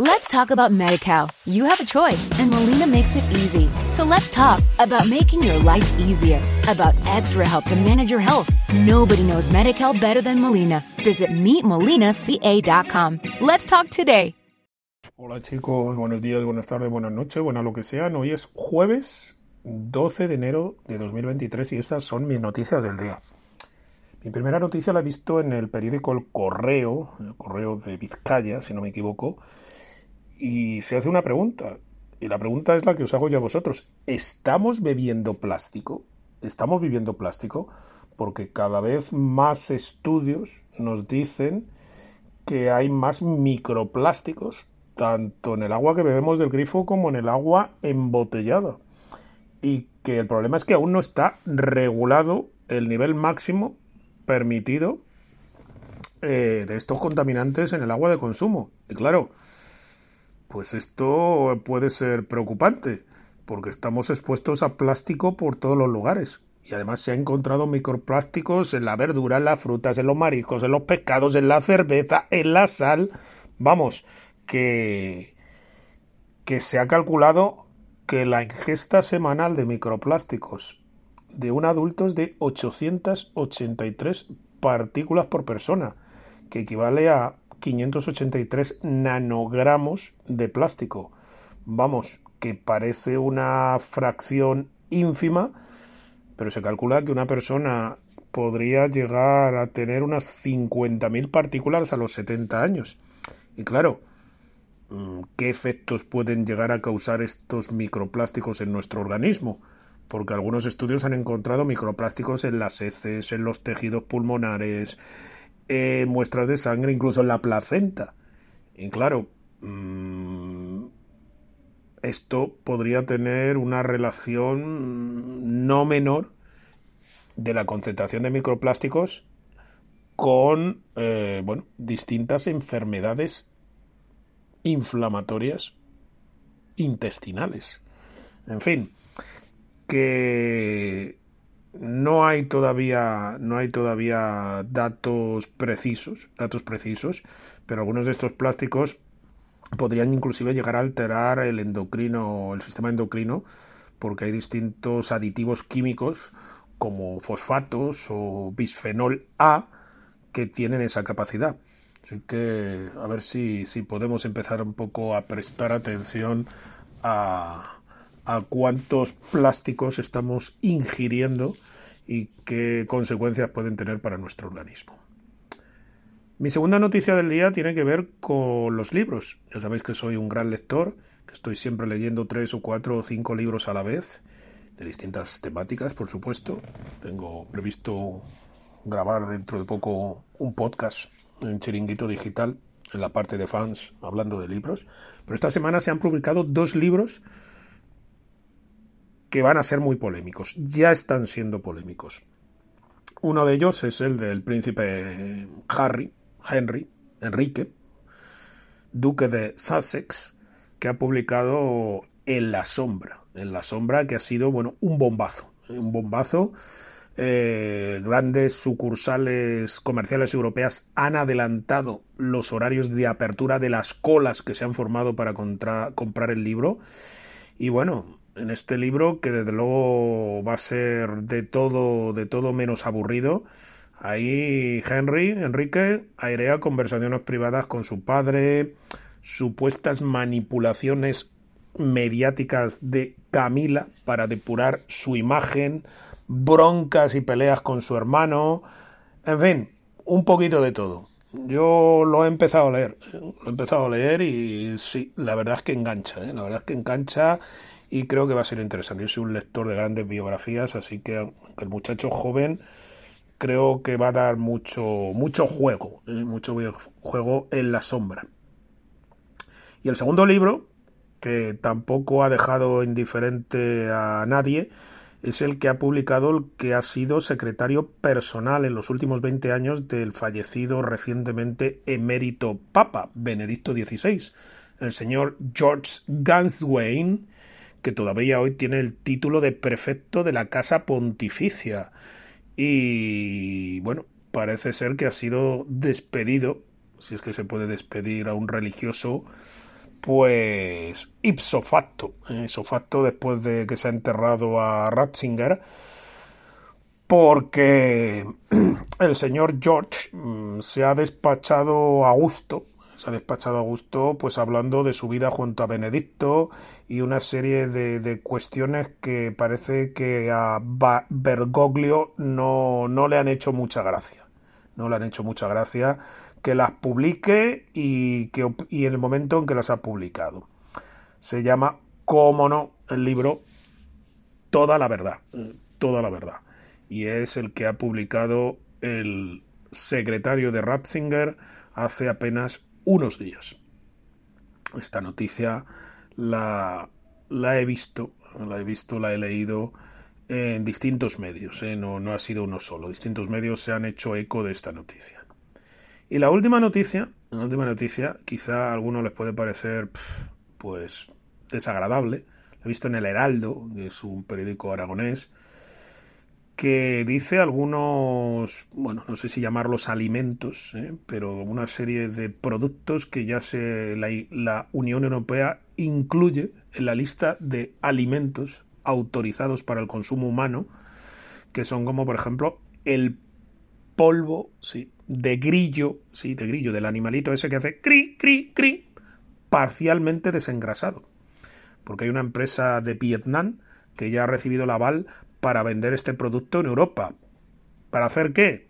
Let's talk about MediCal. You have a choice, and Molina makes it easy. So let's talk about making your life easier, about extra help to manage your health. Nobody knows MediCal better than Molina. Visit meetmolinaca.com. Let's talk today. Hola chicos, buenos días, buenas tardes, buenas noches, bueno lo que sean. Hoy es jueves 12 de enero de 2023 y estas son mis noticias del día. Mi primera noticia la he visto en el periódico El Correo, el Correo de Vizcaya, si no me equivoco, y se hace una pregunta. Y la pregunta es la que os hago yo a vosotros. ¿Estamos bebiendo plástico? ¿Estamos viviendo plástico? Porque cada vez más estudios nos dicen que hay más microplásticos, tanto en el agua que bebemos del grifo como en el agua embotellada. Y que el problema es que aún no está regulado el nivel máximo permitido eh, de estos contaminantes en el agua de consumo. Y claro, pues esto puede ser preocupante, porque estamos expuestos a plástico por todos los lugares. Y además se han encontrado microplásticos en la verdura, en las frutas, en los mariscos, en los pescados, en la cerveza, en la sal. Vamos, que, que se ha calculado que la ingesta semanal de microplásticos de un adulto es de 883 partículas por persona, que equivale a 583 nanogramos de plástico. Vamos, que parece una fracción ínfima, pero se calcula que una persona podría llegar a tener unas 50.000 partículas a los 70 años. Y claro, mm, ¿qué efectos pueden llegar a causar estos microplásticos en nuestro organismo? Porque algunos estudios han encontrado microplásticos en las heces, en los tejidos pulmonares, eh, muestras de sangre, incluso en la placenta. Y claro, mm, esto podría tener una relación no menor de la concentración de microplásticos con eh, bueno, distintas enfermedades inflamatorias intestinales. En fin, que no hay todavía no hay todavía datos precisos datos precisos pero algunos de estos plásticos podrían inclusive llegar a alterar el endocrino el sistema endocrino porque hay distintos aditivos químicos como fosfatos o bisfenol A que tienen esa capacidad. Así que a ver si, si podemos empezar un poco a prestar atención a a cuántos plásticos estamos ingiriendo y qué consecuencias pueden tener para nuestro organismo. Mi segunda noticia del día tiene que ver con los libros. Ya sabéis que soy un gran lector, que estoy siempre leyendo tres o cuatro o cinco libros a la vez, de distintas temáticas, por supuesto. Tengo previsto grabar dentro de poco un podcast en Chiringuito Digital, en la parte de fans, hablando de libros. Pero esta semana se han publicado dos libros que van a ser muy polémicos. Ya están siendo polémicos. Uno de ellos es el del príncipe Harry, Henry, Enrique, duque de Sussex, que ha publicado En la sombra. En la sombra que ha sido, bueno, un bombazo. Un bombazo. Eh, grandes sucursales comerciales europeas han adelantado los horarios de apertura de las colas que se han formado para comprar el libro. Y bueno, en este libro que desde luego va a ser de todo de todo menos aburrido. Ahí Henry, Enrique, airea conversaciones privadas con su padre, supuestas manipulaciones mediáticas de Camila para depurar su imagen, broncas y peleas con su hermano, en fin, un poquito de todo. Yo lo he empezado a leer, lo he empezado a leer y sí, la verdad es que engancha, ¿eh? la verdad es que engancha y creo que va a ser interesante. Yo soy un lector de grandes biografías, así que el muchacho joven creo que va a dar mucho, mucho juego, ¿eh? mucho juego en la sombra. Y el segundo libro, que tampoco ha dejado indiferente a nadie, es el que ha publicado el que ha sido secretario personal en los últimos 20 años del fallecido recientemente emérito Papa Benedicto XVI, el señor George Ganswain, que todavía hoy tiene el título de prefecto de la Casa Pontificia. Y bueno, parece ser que ha sido despedido, si es que se puede despedir a un religioso, pues ipso facto, eh, ipso facto después de que se ha enterrado a Ratzinger, porque el señor George mm, se ha despachado a gusto, se ha despachado a gusto, pues hablando de su vida junto a Benedicto y una serie de, cuestiones que parece que a Bergoglio no, no le han hecho mucha gracia. No le han hecho mucha gracia que las publique y, que, y en el momento en que las ha publicado. Se llama, cómo no, el libro Toda la verdad. Toda la verdad. Y es el que ha publicado el secretario de Ratzinger hace apenas unos días. Esta noticia la, la he visto, la he visto, la he leído en distintos medios, ¿eh? no, no ha sido uno solo. Distintos medios se han hecho eco de esta noticia. Y la última noticia, la última noticia, quizá a algunos les puede parecer, pues, desagradable. Lo he visto en El Heraldo, que es un periódico aragonés, que dice algunos, bueno, no sé si llamarlos alimentos, ¿eh? pero una serie de productos que ya se la, Unión Europea incluye en la lista de alimentos autorizados para el consumo humano, que son como, por ejemplo, el polvo, sí, de grillo, sí, de grillo, del animalito ese que hace cri, cri, cri, parcialmente desengrasado. Porque hay una empresa de Vietnam que ya ha recibido el aval para vender este producto en Europa. ¿Para hacer qué?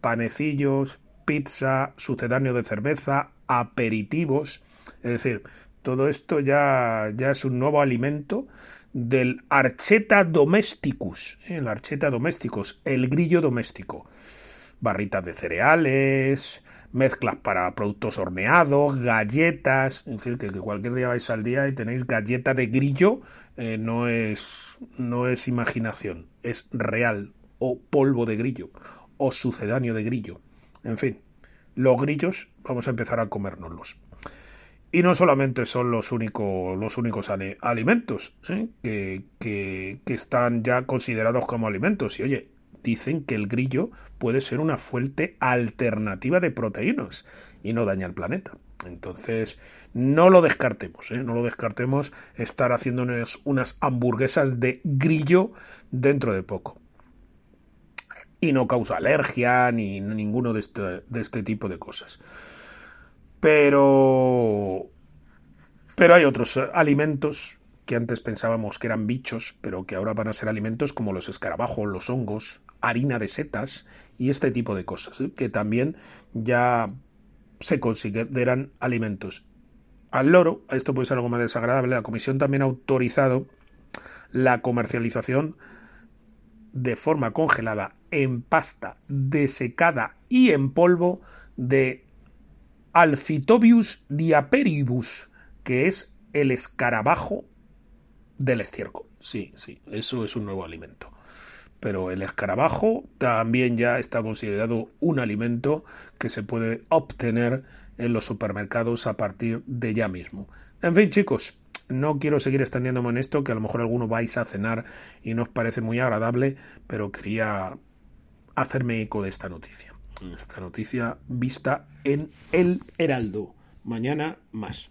Panecillos, pizza, sucedáneo de cerveza, aperitivos. Es decir, todo esto ya, ya es un nuevo alimento del Archeta domesticus, ¿eh? el Archeta domesticus, el grillo doméstico. Barritas de cereales, mezclas para productos horneados, galletas, es decir, que, cualquier día vais al día y tenéis galleta de grillo, eh, no, es, no es imaginación, es real, o polvo de grillo, o sucedáneo de grillo. En fin, los grillos vamos a empezar a comérnoslos. Y no solamente son los únicos, los únicos alimentos ¿eh? que, que, que, están ya considerados como alimentos. Y oye, dicen que el grillo puede ser una fuente alternativa de proteínas y no daña al planeta. Entonces, no lo descartemos, ¿eh? no lo descartemos estar haciéndonos unas hamburguesas de grillo dentro de poco. Y no causa alergia ni ninguno de este, de este tipo de cosas. Pero. Pero hay otros alimentos que antes pensábamos que eran bichos, pero que ahora van a ser alimentos como los escarabajos, los hongos, harina de setas y este tipo de cosas, ¿eh? que también ya se consideran alimentos. Al loro, esto puede ser algo más desagradable, la Comisión también ha autorizado la comercialización de forma congelada en pasta, desecada y en polvo de Alphitobius diaperibus, que es el escarabajo del estiércol. Sí, sí, eso es un nuevo alimento. Pero el escarabajo también ya está considerado un alimento que se puede obtener en los supermercados a partir de ya mismo. En fin, chicos, no quiero seguir extendiéndome en esto, que a lo mejor alguno vais a cenar y no os parece muy agradable, pero quería hacerme eco de esta noticia esta noticia vista en El Heraldo. Mañana más.